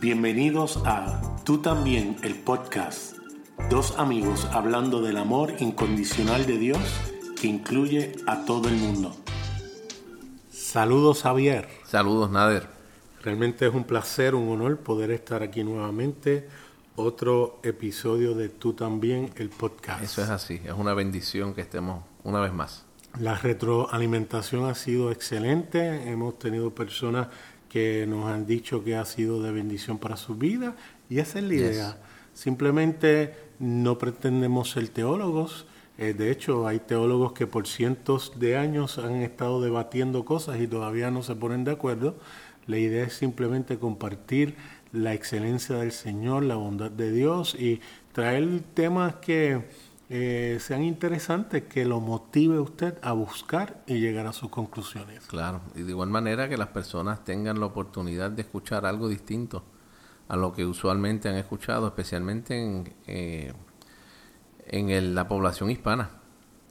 Bienvenidos a Tú también, el podcast. Dos amigos hablando del amor incondicional de Dios que incluye a todo el mundo. Saludos Javier. Saludos Nader. Realmente es un placer, un honor poder estar aquí nuevamente. Otro episodio de Tú también, el podcast. Eso es así, es una bendición que estemos una vez más. La retroalimentación ha sido excelente. Hemos tenido personas que nos han dicho que ha sido de bendición para su vida y esa es la idea. Simplemente no pretendemos ser teólogos. Eh, de hecho, hay teólogos que por cientos de años han estado debatiendo cosas y todavía no se ponen de acuerdo. La idea es simplemente compartir la excelencia del Señor, la bondad de Dios y traer temas que eh, sean interesantes, que lo motive usted a buscar y llegar a sus conclusiones. Claro, y de igual manera que las personas tengan la oportunidad de escuchar algo distinto a lo que usualmente han escuchado, especialmente en, eh, en la población hispana,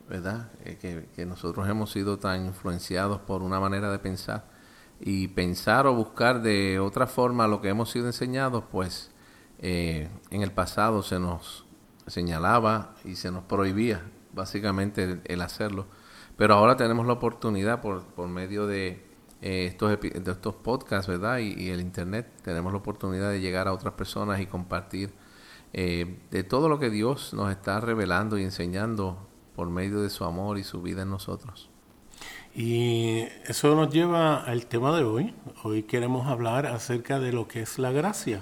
¿verdad? Eh, que, nosotros hemos sido tan influenciados por una manera de pensar y pensar o buscar de otra forma lo que hemos sido enseñados, pues en el pasado se nos señalaba y se nos prohibía básicamente el, hacerlo. Pero ahora tenemos la oportunidad por, por medio de, eh, estos, de estos podcasts, ¿verdad? Y, el Internet, tenemos la oportunidad de llegar a otras personas y compartir eh, de todo lo que Dios nos está revelando y enseñando por medio de su amor y su vida en nosotros. Y eso nos lleva al tema de hoy. Hoy queremos hablar acerca de lo que es la gracia.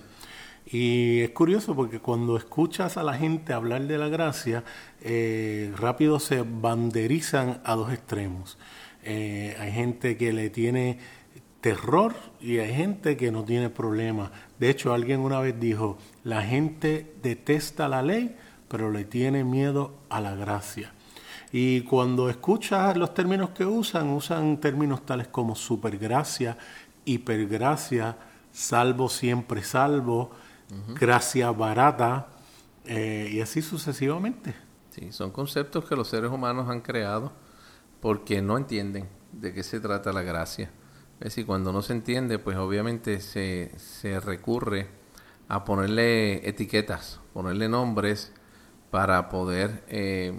Y es curioso porque cuando escuchas a la gente hablar de la gracia, eh, rápido se banderizan a dos extremos. Eh, hay gente que le tiene terror y hay gente que no tiene problema. De hecho, alguien una vez dijo, la gente detesta la ley, pero le tiene miedo a la gracia. Y cuando escuchas los términos que usan, usan términos tales como supergracia, hipergracia, salvo siempre salvo, gracia barata eh, y así sucesivamente. Sí, son conceptos que los seres humanos han creado porque no entienden de qué se trata la gracia. Es decir, cuando no se entiende, pues obviamente se, se recurre a ponerle etiquetas, ponerle nombres para poder, eh,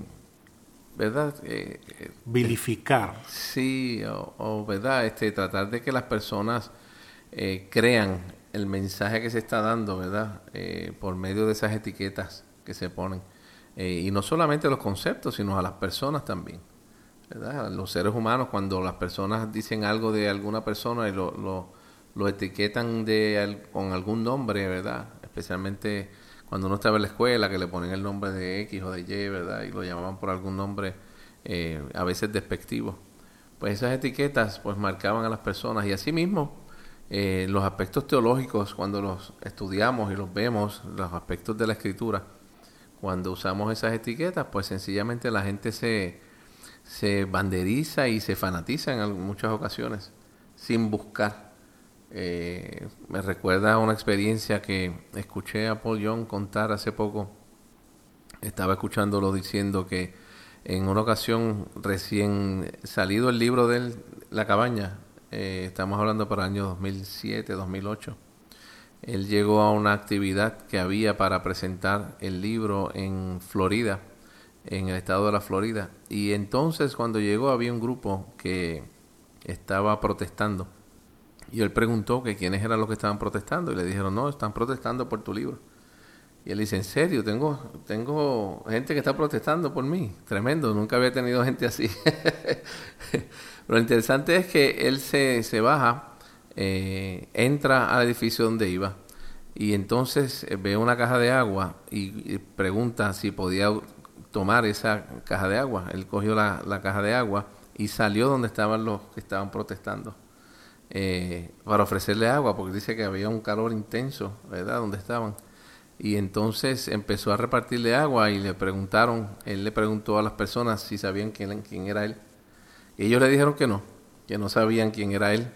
¿verdad? Eh, Vilificar. Sí, o, ¿verdad? Este, tratar de que las personas crean el mensaje que se está dando, ¿verdad? Eh, por medio de esas etiquetas que se ponen. Eh, y no solamente los conceptos, sino a las personas también. ¿verdad? Los seres humanos, cuando las personas dicen algo de alguna persona y lo, lo, lo etiquetan de, con algún nombre, ¿verdad? Especialmente cuando uno estaba en la escuela, que le ponen el nombre de X o de Y, ¿verdad? Y lo llamaban por algún nombre eh, a veces despectivo. Pues esas etiquetas pues marcaban a las personas y así mismo eh, los aspectos teológicos, cuando los estudiamos y los vemos, los aspectos de la escritura, cuando usamos esas etiquetas, pues sencillamente la gente se, se banderiza y se fanatiza en muchas ocasiones, sin buscar. Eh, me recuerda una experiencia que escuché a Paul Young contar hace poco. Estaba escuchándolo diciendo que en una ocasión recién salido el libro de La cabaña, eh, estamos hablando para el año 2007, 2008. Él llegó a una actividad que había para presentar el libro en Florida, en el estado de la Florida. Y entonces cuando llegó había un grupo que estaba protestando. Y él preguntó que quiénes eran los que estaban protestando. Y le dijeron, no, están protestando por tu libro. Y él dice, ¿en serio? Tengo, tengo gente que está protestando por mí. Tremendo, nunca había tenido gente así. lo interesante es que él se, se baja, eh, entra al edificio donde iba y entonces eh, ve una caja de agua y, pregunta si podía tomar esa caja de agua. Él cogió la, la caja de agua y salió donde estaban los que estaban protestando eh, para ofrecerle agua porque dice que había un calor intenso, ¿verdad? Donde estaban. Y entonces empezó a repartirle agua y le preguntaron, él le preguntó a las personas si sabían quién, quién era él. Y ellos le dijeron que no, que no sabían quién era él.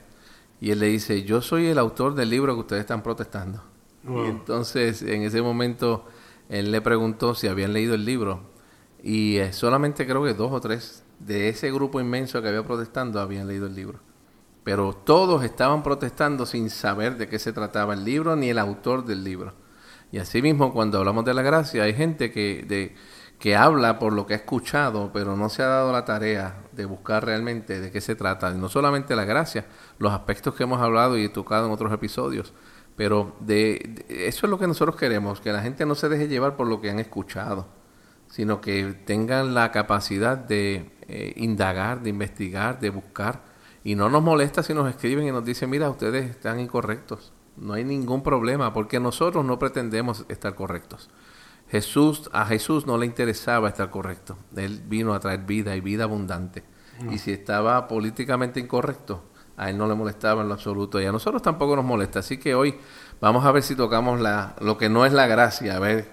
Y él le dice, yo soy el autor del libro que ustedes están protestando. Y entonces en ese momento él le preguntó si habían leído el libro. Y eh, solamente creo que dos o tres de ese grupo inmenso que había protestando habían leído el libro. pero todos estaban protestando sin saber de qué se trataba el libro ni el autor del libro. Y asimismo, cuando hablamos de la gracia, hay gente que, de, que habla por lo que ha escuchado, pero no se ha dado la tarea de buscar realmente de qué se trata. no solamente la gracia, los aspectos que hemos hablado y tocado en otros episodios, pero de, eso es lo que nosotros queremos, que la gente no se deje llevar por lo que han escuchado, sino que tengan la capacidad de eh, indagar, de investigar, de buscar. Y no nos molesta si nos escriben y nos dicen, mira, ustedes están incorrectos. No hay ningún problema, porque nosotros no pretendemos estar correctos. Jesús, a Jesús no le interesaba estar correcto. Él vino a traer vida y vida abundante. Y si estaba políticamente incorrecto, a él no le molestaba en lo absoluto y a nosotros tampoco nos molesta. Así que hoy vamos a ver si tocamos la, lo que no es la gracia, a ver.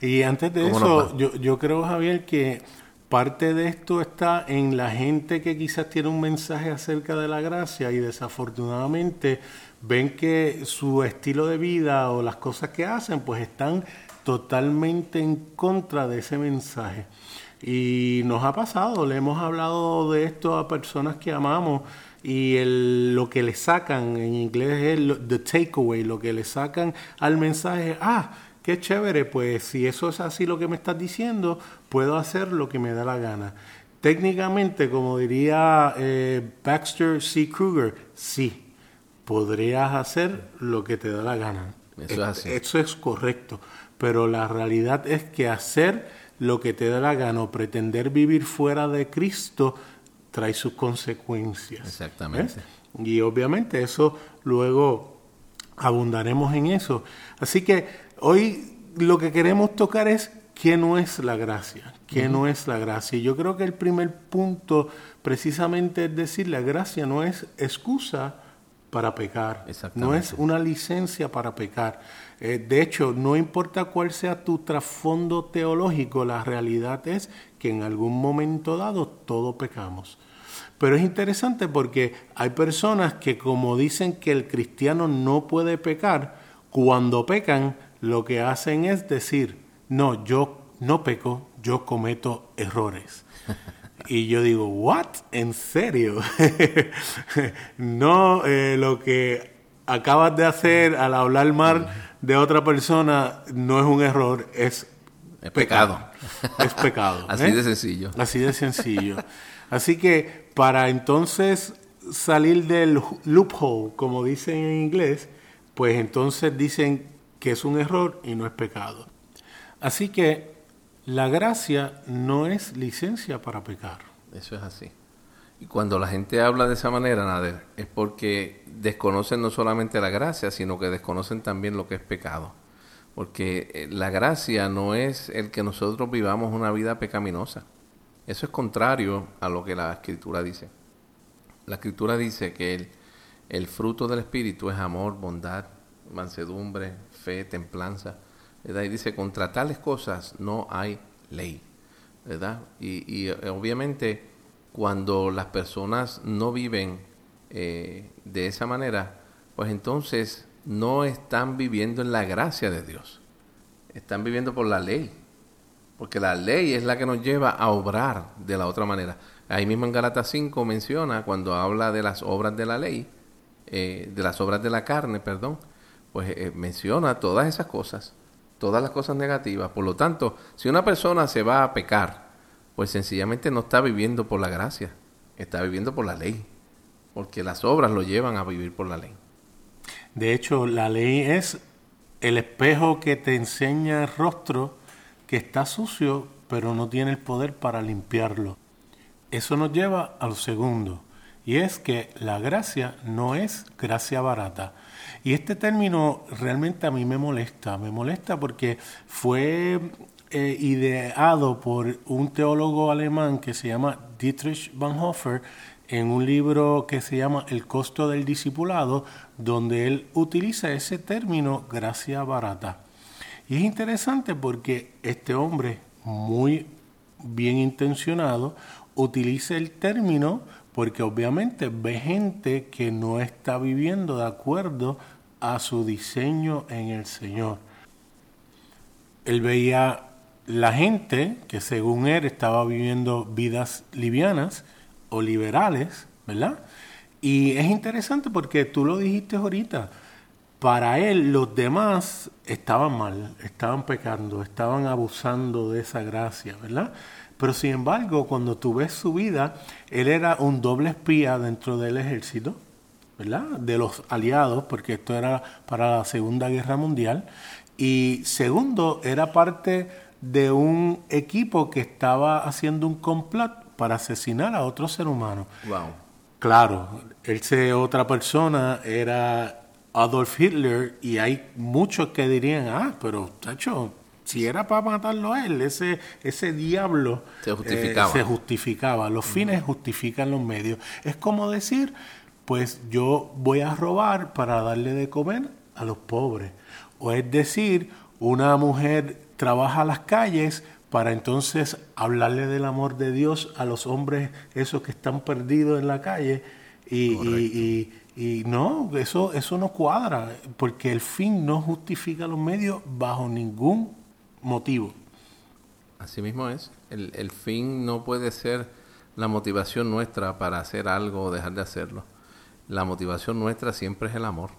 Y antes de eso, yo, yo creo, Javier, que parte de esto está en la gente que quizás tiene un mensaje acerca de la gracia y desafortunadamente ven que su estilo de vida o las cosas que hacen pues están totalmente en contra de ese mensaje. Y nos ha pasado, le hemos hablado de esto a personas que amamos y el, lo que le sacan en inglés es el, the takeaway, lo que le sacan al mensaje, ah, qué chévere, pues si eso es así lo que me estás diciendo, puedo hacer lo que me da la gana. Técnicamente, como diría eh, Baxter C. Kruger, sí, podrías hacer lo que te da la gana. Eso es, así. eso es correcto, pero la realidad es que hacer lo que te da la gana o pretender vivir fuera de Cristo trae sus consecuencias. Exactamente. Y obviamente eso luego abundaremos en eso. Así que hoy lo que queremos tocar es qué no es la gracia, qué no es la gracia. Y yo creo que el primer punto precisamente es decir, la gracia no es excusa para pecar, no es una licencia para pecar. Eh, de hecho, no importa cuál sea tu trasfondo teológico, la realidad es que en algún momento dado todo pecamos. Pero es interesante porque hay personas que como dicen que el cristiano no puede pecar, cuando pecan lo que hacen es decir, no, yo no peco, yo cometo errores. Y yo digo, ¿what? ¿En serio? no, eh, lo que acabas de hacer al hablar mal de otra persona no es un error, es, pecado. Es pecado. Así de sencillo. Así de sencillo. Así que para entonces salir del loophole, como dicen en inglés, pues entonces dicen que es un error y no es pecado. Así que la gracia no es licencia para pecar. Eso es así. Y cuando la gente habla de esa manera, Nader, es porque desconocen no solamente la gracia, sino que desconocen también lo que es pecado. Porque eh, la gracia no es el que nosotros vivamos una vida pecaminosa. Eso es contrario a lo que la escritura dice. La escritura dice que el, el fruto del Espíritu es amor, bondad, mansedumbre, fe, templanza. ¿verdad? Y dice, contra tales cosas no hay ley. ¿verdad? Y, y eh, obviamente cuando las personas no viven eh, de esa manera, pues entonces no están viviendo en la gracia de Dios. Están viviendo por la ley. Porque la ley es la que nos lleva a obrar de la otra manera. Ahí mismo en Galatas 5 menciona, cuando habla de las obras de la ley, eh, de las obras de la carne, perdón, pues eh, menciona todas esas cosas, todas las cosas negativas. Por lo tanto, si una persona se va a pecar, pues sencillamente no está viviendo por la gracia, está viviendo por la ley, porque las obras lo llevan a vivir por la ley. De hecho, la ley es el espejo que te enseña el rostro que está sucio, pero no tiene el poder para limpiarlo. Eso nos lleva al segundo, y es que la gracia no es gracia barata. Y este término realmente a mí me molesta, me molesta porque fue eh, ideado por un teólogo alemán que se llama Dietrich Bonhoeffer en un libro que se llama El costo del discipulado, donde él utiliza ese término gracia barata. Y es interesante porque este hombre, muy bien intencionado, utiliza el término porque obviamente ve gente que no está viviendo de acuerdo a su diseño en el Señor. Él veía la gente que según él estaba viviendo vidas livianas o liberales, ¿verdad? Y es interesante porque tú lo dijiste ahorita, para él los demás estaban mal, estaban pecando, estaban abusando de esa gracia, ¿verdad? Pero sin embargo, cuando tú ves su vida, él era un doble espía dentro del ejército, ¿verdad? De los aliados, porque esto era para la Segunda Guerra Mundial. Y segundo, era parte de un equipo que estaba haciendo un complot para asesinar a otro ser humano. Wow. Claro, él se otra persona era Adolf Hitler y hay muchos que dirían, ah, pero tacho, si era para matarlo a él, ese, ese diablo Se justificaba. eh, se justificaba. Los fines justifican los medios. Es como decir, pues yo voy a robar para darle de comer a los pobres. O es decir, una mujer trabaja a las calles para entonces hablarle del amor de Dios a los hombres esos que están perdidos en la calle y, y- y- y no, eso, eso no cuadra, porque el fin no justifica los medios bajo ningún motivo. Así mismo es. El, el fin no puede ser la motivación nuestra para hacer algo o dejar de hacerlo. La motivación nuestra siempre es el amor.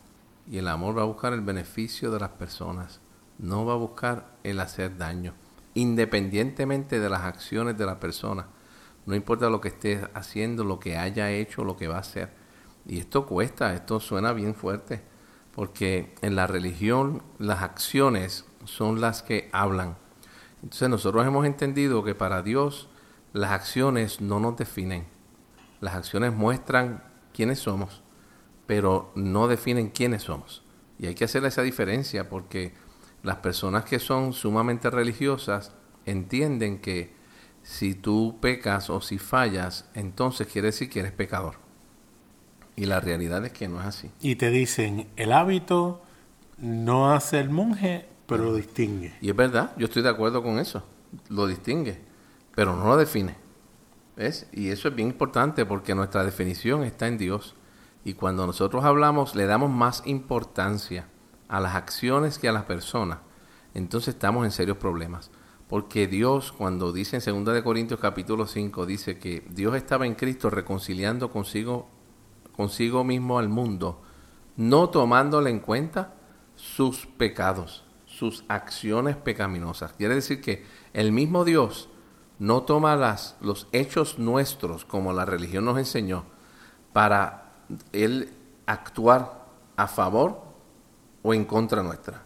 Y el amor va a buscar el beneficio de las personas. No va a buscar el hacer daño. Independientemente de las acciones de la persona. No importa lo que esté haciendo, lo que haya hecho, lo que va a hacer. Y esto cuesta, esto suena bien fuerte. Porque en la religión las acciones son las que hablan. Entonces nosotros hemos entendido que para Dios las acciones no nos definen. Las acciones muestran quiénes somos, pero no definen quiénes somos. Y hay que hacer esa diferencia porque las personas que son sumamente religiosas entienden que si tú pecas o si fallas, entonces quiere decir que eres pecador. Y la realidad es que no es así. Y te dicen, el hábito no hace el monje, pero lo distingue. Y es verdad, yo estoy de acuerdo con eso. Lo distingue, pero no lo define. ¿Ves? Y eso es bien importante porque nuestra definición está en Dios. Y cuando nosotros hablamos, le damos más importancia a las acciones que a las personas. Entonces estamos en serios problemas. Porque Dios, cuando dice en 2 de Corintios capítulo 5, dice que Dios estaba en Cristo reconciliando consigo, consigo mismo al mundo, no tomándole en cuenta sus pecados, sus acciones pecaminosas. Quiere decir que el mismo Dios no toma las, los hechos nuestros, como la religión nos enseñó, para Él actuar a favor o en contra nuestra,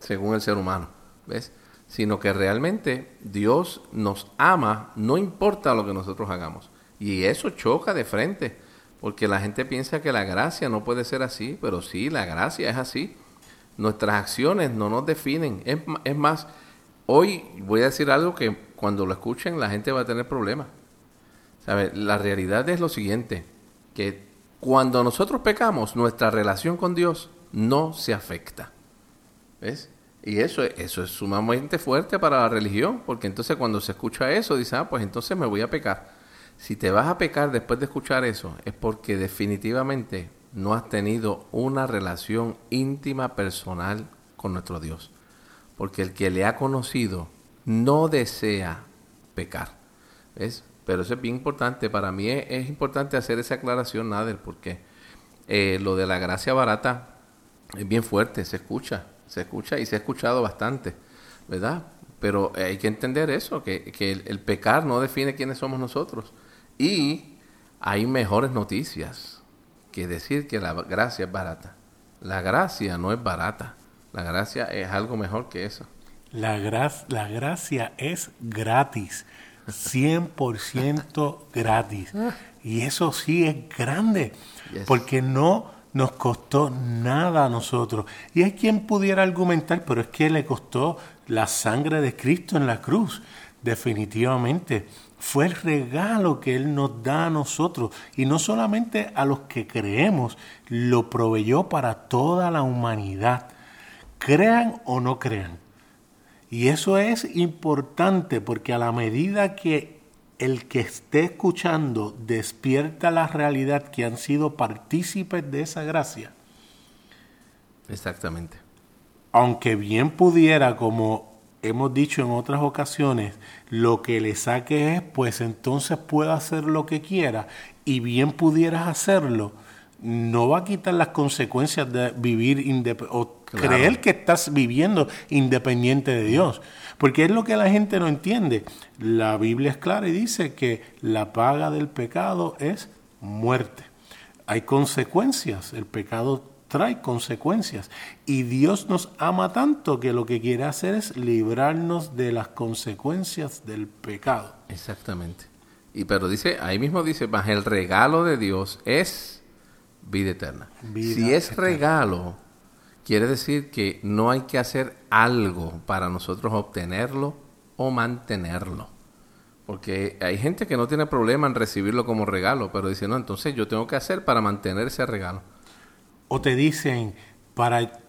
según el ser humano. ¿Ves? Sino que realmente Dios nos ama, no importa lo que nosotros hagamos. Y eso choca de frente, porque la gente piensa que la gracia no puede ser así, pero sí, la gracia es así. Nuestras acciones no nos definen. Es, es más, hoy voy a decir algo que cuando lo escuchen la gente va a tener problemas. ¿Sabe? La realidad es lo siguiente, que cuando nosotros pecamos, nuestra relación con Dios no se afecta. ¿Ves? Y eso, es- eso es sumamente fuerte para la religión, porque entonces cuando se escucha eso, dice, ah, pues entonces me voy a pecar. Si te vas a pecar después de escuchar eso, es porque definitivamente no has tenido una relación íntima, personal con nuestro Dios. Porque el que le ha conocido no desea pecar. ¿Ves? Pero eso es bien importante. Para mí es, es importante hacer esa aclaración, Nader, porque eh, lo de la gracia barata es bien fuerte, se escucha, se escucha y se ha escuchado bastante, ¿verdad? Pero hay que entender eso, que, que el, el pecar no define quiénes somos nosotros. Y hay mejores noticias que decir que la gracia es barata. La gracia no es barata, la gracia es algo mejor que eso. La, gra- la gracia es gratis, 100% gratis. Y eso sí es grande, Yes. porque no nos costó nada a nosotros. Y hay quien pudiera argumentar, pero es que le costó la sangre de Cristo en la cruz, definitivamente. Fue el regalo que Él nos da a nosotros, y no solamente a los que creemos, lo proveyó para toda la humanidad, crean o no crean. Y eso es importante porque a la medida que el que esté escuchando despierta la realidad que han sido partícipes de esa gracia, Exactamente. aunque bien pudiera como hemos dicho en otras ocasiones, lo que le saque es, pues entonces puede hacer lo que quiera y bien pudieras hacerlo, no va a quitar las consecuencias de vivir o creer que estás viviendo independiente de Dios. Porque es lo que la gente no entiende. La Biblia es clara y dice que la paga del pecado es muerte. Hay consecuencias. El pecado trae consecuencias. Y Dios nos ama tanto que lo que quiere hacer es librarnos de las consecuencias del pecado. Exactamente. Y pero dice, ahí mismo dice, más el regalo de Dios es vida eterna. si es regalo, quiere decir que no hay que hacer algo para nosotros obtenerlo o mantenerlo. Porque hay gente que no tiene problema en recibirlo como regalo, pero dice, no, entonces yo tengo que hacer para mantener ese regalo. O te dicen, para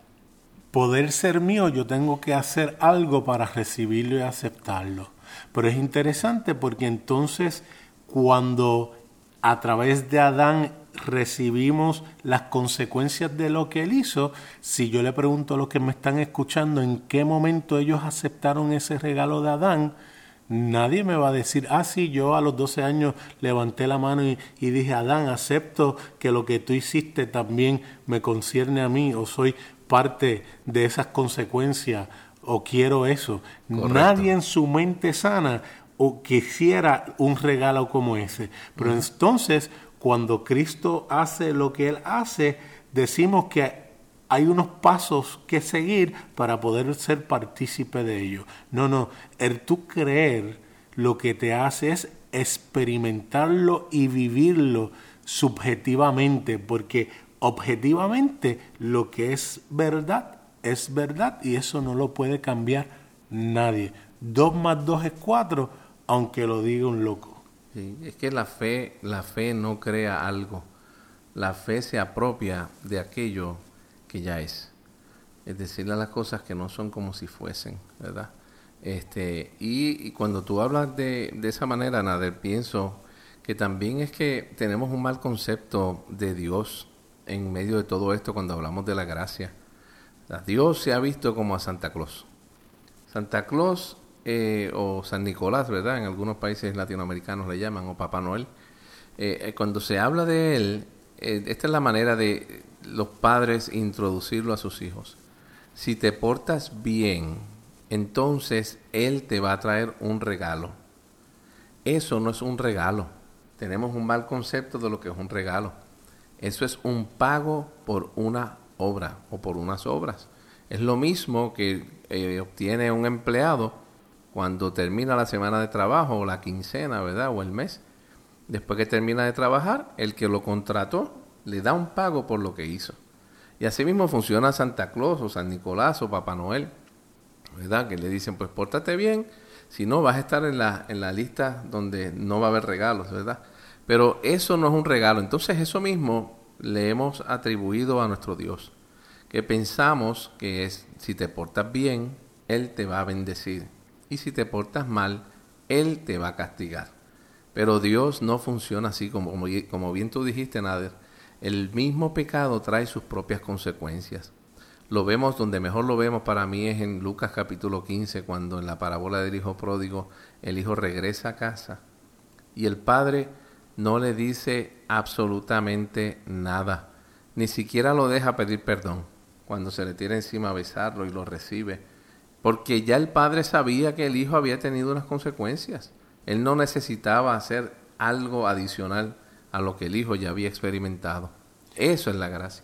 poder ser mío, yo tengo que hacer algo para recibirlo y aceptarlo. Pero es interesante porque entonces cuando a través de Adán recibimos las consecuencias de lo que él hizo, si yo le pregunto a los que me están escuchando en qué momento ellos aceptaron ese regalo de Adán, nadie me va a decir, ah, sí, yo a los 12 años levanté la mano y, dije, Adán, acepto que lo que tú hiciste también me concierne a mí o soy parte de esas consecuencias o quiero eso. Nadie en su mente sana o quisiera un regalo como ese. Pero entonces cuando Cristo hace lo que Él hace, decimos que hay unos pasos que seguir para poder ser partícipe de ello. No, no, el tú creer lo que te hace es experimentarlo y vivirlo subjetivamente, porque objetivamente lo que es verdad es verdad y eso no lo puede cambiar nadie. Dos más dos es cuatro, aunque lo diga un loco es que la fe, la fe no crea algo. La fe se apropia de aquello que ya es. Es decirle las cosas que no son como si fuesen, ¿verdad? Este, y, cuando tú hablas de, de esa manera, Nader, pienso que también es que tenemos un mal concepto de Dios en medio de todo esto cuando hablamos de la gracia. Dios se ha visto como a Santa Claus. Santa Claus eh, o San Nicolás, ¿verdad? En algunos países latinoamericanos le llaman, o Papá Noel. Eh, eh, cuando se habla de él, esta es la manera de los padres introducirlo a sus hijos. Si te portas bien, entonces él te va a traer un regalo. Eso no es un regalo. Tenemos un mal concepto de lo que es un regalo. Eso es un pago por una obra o por unas obras. Es lo mismo que obtiene un empleado cuando termina la semana de trabajo o la quincena, ¿verdad? O el mes. Después que termina de trabajar, el que lo contrató le da un pago por lo que hizo. Y así mismo funciona Santa Claus o San Nicolás o Papá Noel, ¿verdad? Que le dicen, pues pórtate bien, si no vas a estar en la, en la lista donde no va a haber regalos, ¿verdad? Pero eso no es un regalo. Entonces eso mismo le hemos atribuido a nuestro Dios, que pensamos que es, si te portas bien, Él te va a bendecir y si te portas mal, Él te va a castigar. Pero Dios no funciona así, como, como bien tú dijiste, Nader. El mismo pecado trae sus propias consecuencias. Lo vemos, donde mejor lo vemos para mí es en Lucas capítulo 15, cuando en la parábola del hijo pródigo el hijo regresa a casa y el padre no le dice absolutamente nada, ni siquiera lo deja pedir perdón. Cuando se le tira encima a besarlo y lo recibe, porque ya el padre sabía que el hijo había tenido unas consecuencias. Él no necesitaba hacer algo adicional a lo que el hijo ya había experimentado. Eso es la gracia.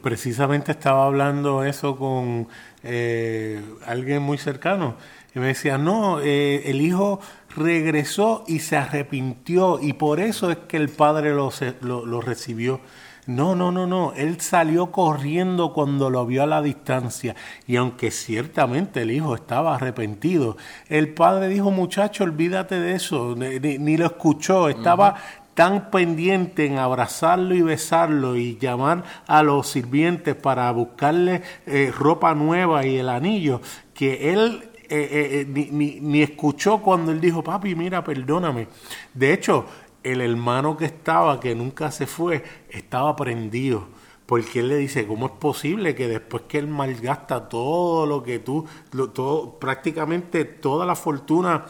Precisamente estaba hablando eso con eh, alguien muy cercano y me decía, no, eh, el hijo regresó y se arrepintió y por eso es que el padre lo, recibió. No, no, no, no. Él salió corriendo cuando lo vio a la distancia. Y aunque ciertamente el hijo estaba arrepentido, el padre dijo, muchacho, olvídate de eso. Ni, lo escuchó. Estaba tan pendiente en abrazarlo y besarlo y llamar a los sirvientes para buscarle eh, ropa nueva y el anillo, que él eh, eh, ni, ni, ni, escuchó cuando él dijo, papi, mira, perdóname. De hecho, el hermano que estaba, que nunca se fue, estaba prendido, Porque él le dice, ¿cómo es posible que después que él malgasta todo lo que tú, todo, prácticamente toda la fortuna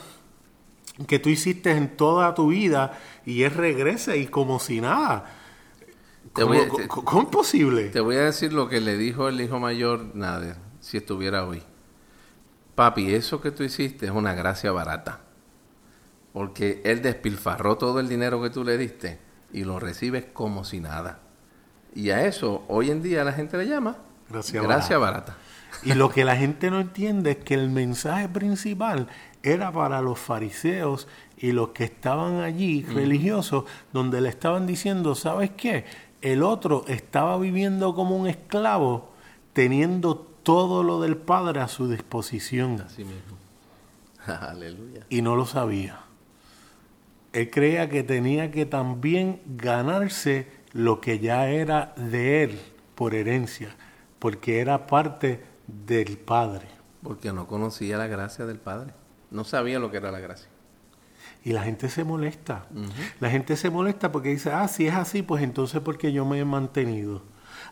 que tú hiciste en toda tu vida y él regrese y como si nada? ¿Cómo, es posible? Te voy a decir lo que le dijo el hijo mayor Nader, si estuviera hoy. Papi, eso que tú hiciste es una gracia barata. Porque él despilfarró todo el dinero que tú le diste y lo recibes como si nada. Y a eso hoy en día la gente le llama gracia, barata. Y lo que la gente no entiende es que el mensaje principal era para los fariseos y los que estaban allí religiosos, donde le estaban diciendo, ¿sabes qué? El otro estaba viviendo como un esclavo, teniendo todo lo del Padre a su disposición. Así mismo. Aleluya. Y no lo sabía. Él creía que tenía que también ganarse lo que ya era de él por herencia, porque era parte del Padre. Porque no conocía la gracia del Padre. No sabía lo que era la gracia. Y la gente se molesta. La gente se molesta porque dice, ah, si es así, pues entonces porque yo me he mantenido.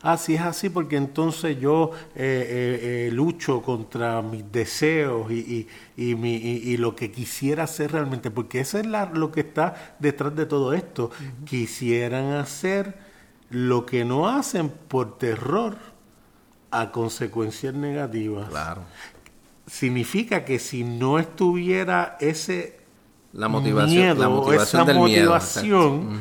Ah, si es así, porque entonces yo eh, eh, eh, lucho contra mis deseos y, y, mi, y, lo que quisiera hacer realmente, porque eso es lo que está detrás de todo esto. Quisieran hacer lo que no hacen por terror a consecuencias negativas. Claro. Significa que si no estuviera ese la motivación, la motivación esa motivación,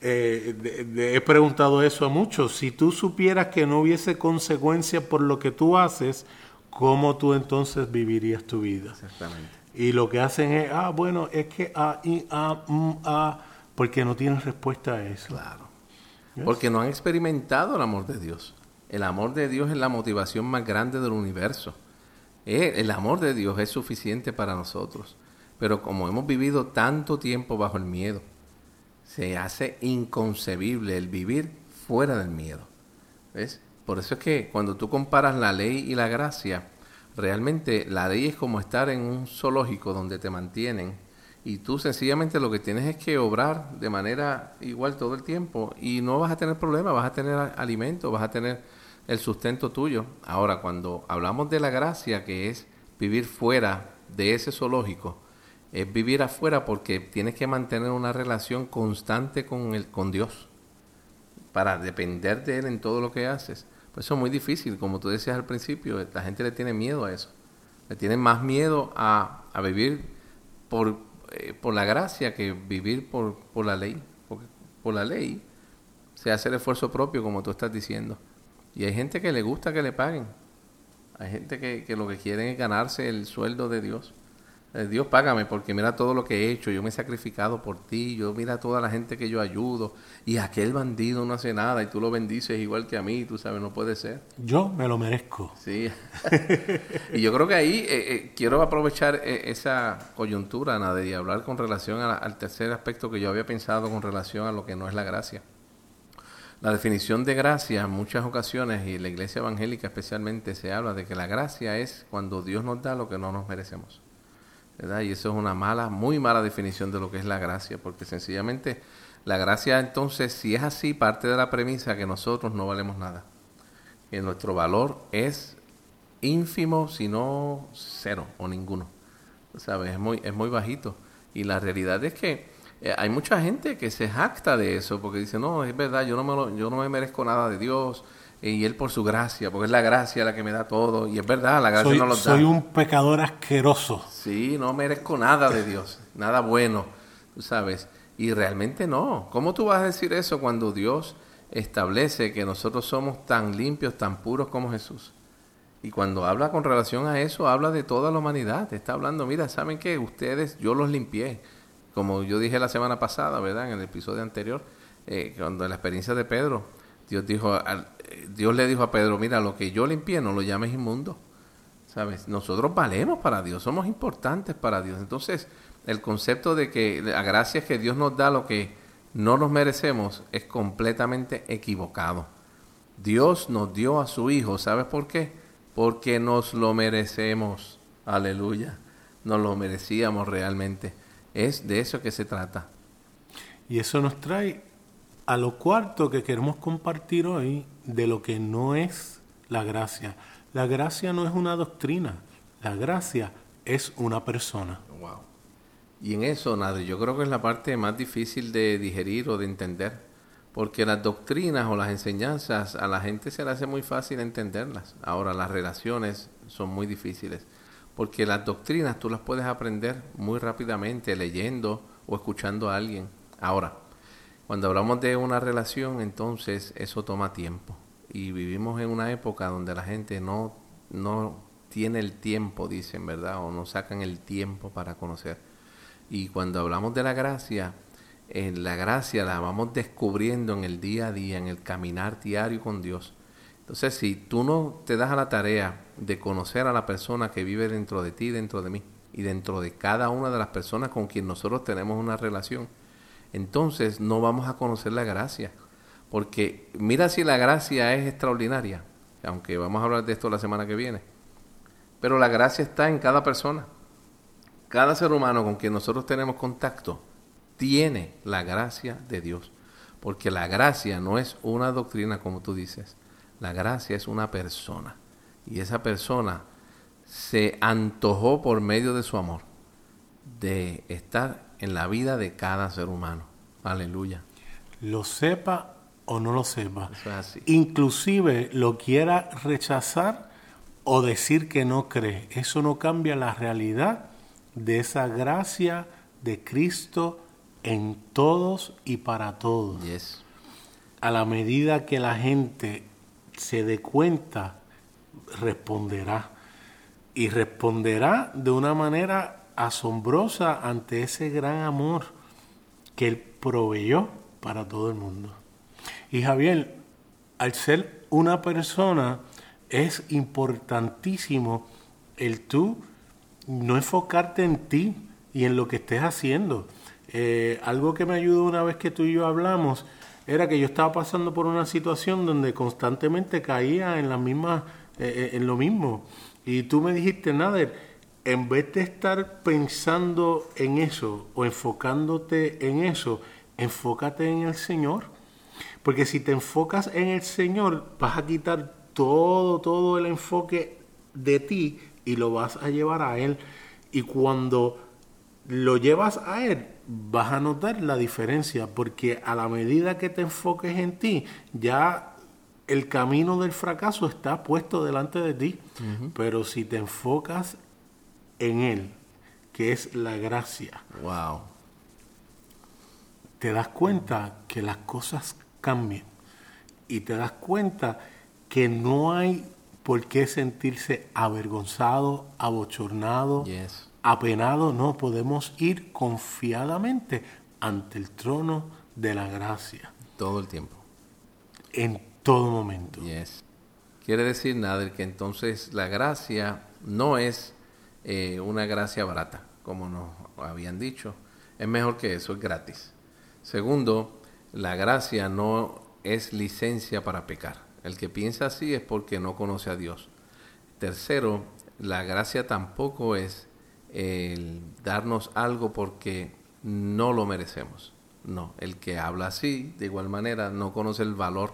eh, he preguntado eso a muchos. Si tú supieras que no hubiese consecuencias por lo que tú haces, ¿cómo tú entonces vivirías tu vida? Exactamente. Y lo que hacen es, ah, bueno, es que, ah, y, ah, mm, ah, porque no tienen respuesta a eso. Claro. Porque no han experimentado el amor de Dios. El amor de Dios es la motivación más grande del universo. Eh, el amor de Dios es suficiente para nosotros. Pero como hemos vivido tanto tiempo bajo el miedo, se hace inconcebible el vivir fuera del miedo. ¿Ves? Por eso es que cuando tú comparas la ley y la gracia, realmente la ley es como estar en un zoológico donde te mantienen y tú sencillamente lo que tienes es que obrar de manera igual todo el tiempo y no vas a tener problemas, vas a tener alimento, vas a tener el sustento tuyo. Ahora, cuando hablamos de la gracia, que es vivir fuera de ese zoológico, es vivir afuera porque tienes que mantener una relación constante con, el, con Dios para depender de Él en todo lo que haces. Pues eso es muy difícil, como tú decías al principio, la gente le tiene miedo a eso. Le tiene más miedo a, a vivir por, eh, por la gracia que vivir por, por la ley. Porque por la ley se hace el esfuerzo propio, como tú estás diciendo. Y hay gente que le gusta que le paguen. Hay gente que, que lo que quieren es ganarse el sueldo de Dios. Eh, Dios págame porque mira todo lo que he hecho, yo me he sacrificado por ti, yo mira toda la gente que yo ayudo y aquel bandido no hace nada y tú lo bendices igual que a mí, tú sabes, no puede ser. Yo me lo merezco. Sí. y yo creo que ahí eh, eh, quiero aprovechar esa coyuntura, nada, y hablar con relación al tercer aspecto que yo había pensado con relación a lo que no es la gracia. La definición de gracia en muchas ocasiones y en la iglesia evangélica especialmente se habla de que la gracia es cuando Dios nos da lo que no nos merecemos. Y eso es una mala, muy mala definición de lo que es la gracia, porque sencillamente la gracia entonces, si es así, parte de la premisa que nosotros no valemos nada, que nuestro valor es ínfimo, si no cero o ninguno, ¿sabes? Es muy, es muy bajito. Y la realidad es que eh, hay mucha gente que se jacta de eso, porque dice, no, es verdad, yo no me, yo no me merezco nada de Dios, y Él por su gracia, porque es la gracia la que me da todo. Y es verdad, la gracia soy, no lo da. Soy un pecador asqueroso. Sí, no merezco nada de Dios, nada bueno, tú sabes. Y realmente no. ¿Cómo tú vas a decir eso cuando Dios establece que nosotros somos tan limpios, tan puros como Jesús? Y cuando habla con relación a eso, habla de toda la humanidad. Está hablando, mira, ¿saben qué? Ustedes, yo los limpié. Como yo dije la semana pasada, ¿verdad? En el episodio anterior, eh, cuando la experiencia de Pedro, Dios dijo, Dios le dijo a Pedro, mira, lo que yo limpié no lo llames inmundo. ¿Sabes? Nosotros valemos para Dios, somos importantes para Dios. Entonces, el concepto de que la gracia que Dios nos da lo que no nos merecemos es completamente equivocado. Dios nos dio a su Hijo, ¿sabes por qué? Porque nos lo merecemos. Aleluya. Nos lo merecíamos realmente. Es de eso que se trata. Y eso nos trae a lo cuarto que queremos compartir hoy de lo que no es la gracia. La gracia no es una doctrina, la gracia es una persona. Wow. Y en eso, nada, yo creo que es la parte más difícil de digerir o de entender, porque las doctrinas o las enseñanzas a la gente se le hace muy fácil entenderlas. Ahora, las relaciones son muy difíciles, porque las doctrinas tú las puedes aprender muy rápidamente leyendo o escuchando a alguien. Ahora, cuando hablamos de una relación, entonces eso toma tiempo. Y vivimos en una época donde la gente no, no tiene el tiempo, dicen, ¿verdad? O no sacan el tiempo para conocer. Y cuando hablamos de la gracia, en la gracia la vamos descubriendo en el día a día, en el caminar diario con Dios. Entonces, si tú no te das a la tarea de conocer a la persona que vive dentro de ti, dentro de mí, y dentro de cada una de las personas con quien nosotros tenemos una relación, entonces no vamos a conocer la gracia. Porque mira si la gracia es extraordinaria, aunque vamos a hablar de esto la semana que viene. Pero la gracia está en cada persona. Cada ser humano con quien nosotros tenemos contacto tiene la gracia de Dios. Porque la gracia no es una doctrina como tú dices. La gracia es una persona. Y esa persona se antojó por medio de su amor de estar en la vida de cada ser humano. Aleluya. Lo sepa o no lo sepa. Inclusive lo quiera rechazar o decir que no cree. Eso no cambia la realidad de esa gracia de Cristo en todos y para todos. A la medida que la gente se dé cuenta, responderá. Y responderá de una manera asombrosa ante ese gran amor que Él proveyó para todo el mundo. Y Javier, al ser una persona, es importantísimo el tú no enfocarte en ti y en lo que estés haciendo. Eh, algo que me ayudó una vez que tú y yo hablamos era que yo estaba pasando por una situación donde constantemente caía en la misma, eh, eh, en lo mismo. Y tú me dijiste, Nader, en vez de estar pensando en eso o enfocándote en eso, enfócate en el Señor. Porque si te enfocas en el Señor, vas a quitar todo, todo el enfoque de ti y lo vas a llevar a Él. Y cuando lo llevas a Él, vas a notar la diferencia, porque a la medida que te enfoques en ti, ya el camino del fracaso está puesto delante de ti. Pero si te enfocas en Él, que es la gracia. Wow. Te das cuenta que las cosas cambian y te das cuenta que no hay por qué sentirse avergonzado, abochornado, apenado. No, podemos ir confiadamente ante el trono de la gracia. Todo el tiempo. En todo momento. Yes. Quiere decir, nada que entonces la gracia no es eh, una gracia barata, como nos habían dicho. Es mejor que eso, es gratis. Segundo, la gracia no es licencia para pecar. El que piensa así es porque no conoce a Dios. Tercero, la gracia tampoco es el darnos algo porque no lo merecemos. No, el que habla así, de igual manera, no conoce el valor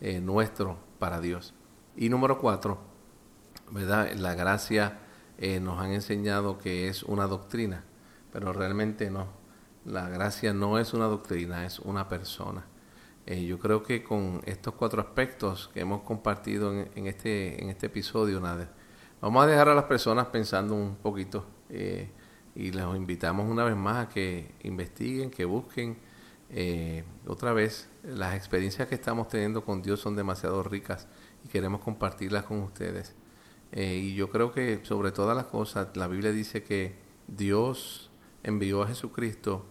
eh, nuestro para Dios. Y número cuatro, ¿verdad? La gracia eh, nos han enseñado que es una doctrina, pero realmente no. La gracia no es una doctrina, es una persona. Eh, yo creo que con estos cuatro aspectos que hemos compartido en, este, en este episodio, nada, vamos a dejar a las personas pensando un poquito eh, y les invitamos una vez más a que investiguen, que busquen. otra vez, las experiencias que estamos teniendo con Dios son demasiado ricas y queremos compartirlas con ustedes. Eh, y yo creo que sobre todas las cosas, la Biblia dice que Dios envió a Jesucristo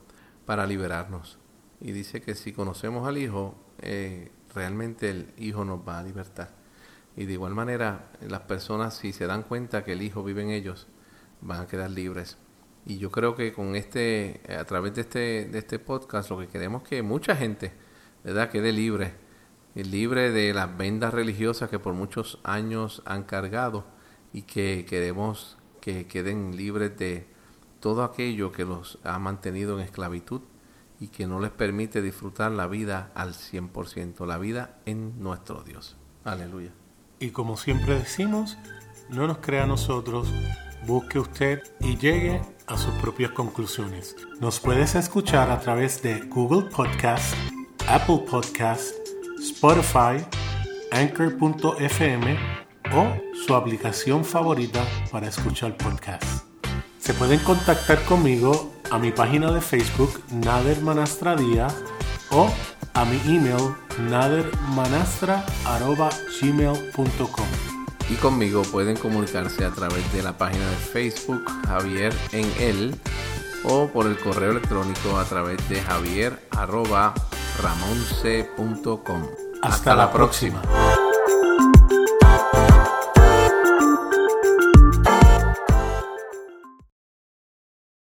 para liberarnos. Y dice que si conocemos al Hijo, eh, realmente el Hijo nos va a libertar. Y de igual manera, las personas, si se dan cuenta que el Hijo vive en ellos, van a quedar libres. Y yo creo que con este, a través de este, de este podcast, lo que queremos es que mucha gente, ¿verdad?, quede libre, libre de las vendas religiosas que por muchos años han cargado y que queremos que queden libres de todo aquello que los ha mantenido en esclavitud y y que no les permite disfrutar la vida al 100%, la vida en nuestro Dios. Aleluya. Y como siempre decimos, no nos crea a nosotros, busque usted y llegue a sus propias conclusiones. Nos puedes escuchar a través de Google Podcast, Apple Podcast, Spotify, Anchor.fm o su aplicación favorita para escuchar podcast. Se pueden contactar conmigo a mi página de Facebook Nader Manastra Díaz o a mi email nadermanastra.gmail.com Y conmigo pueden comunicarse a través de la página de Facebook Javier en o por el correo electrónico a través de javier Hasta, la próxima.